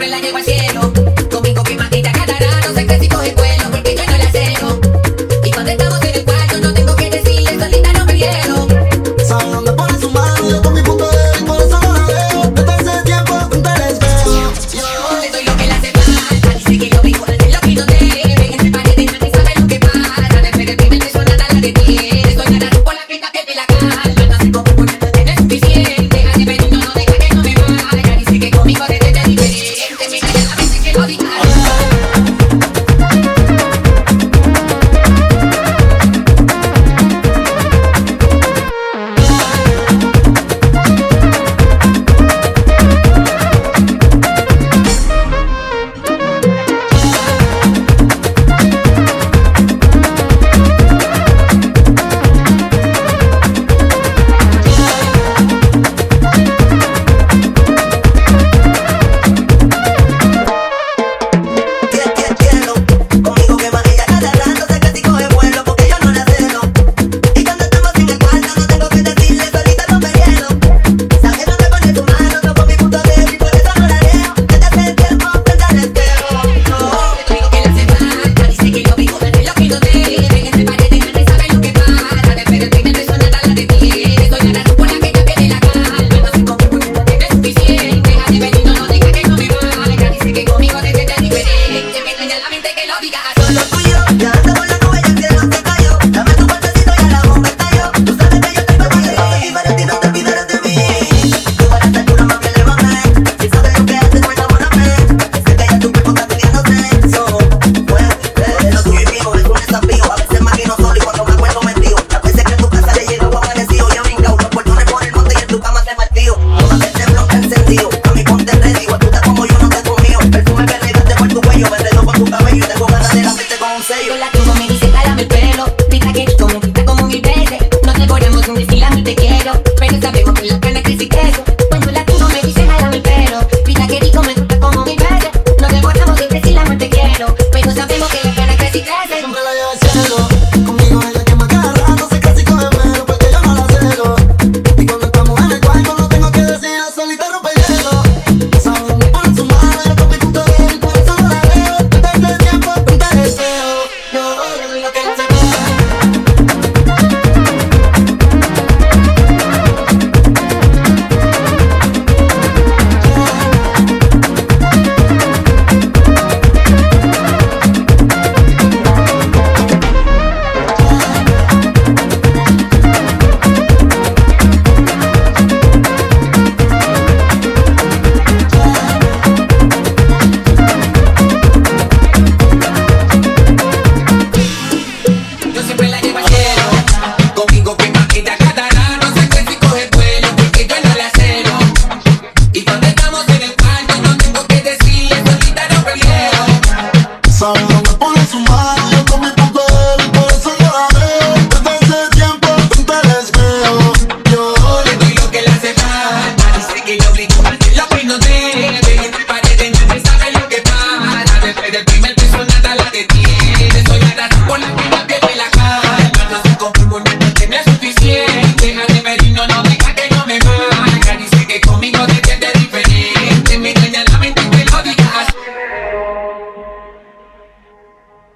siempre la llevo al cielo. Conmigo que matita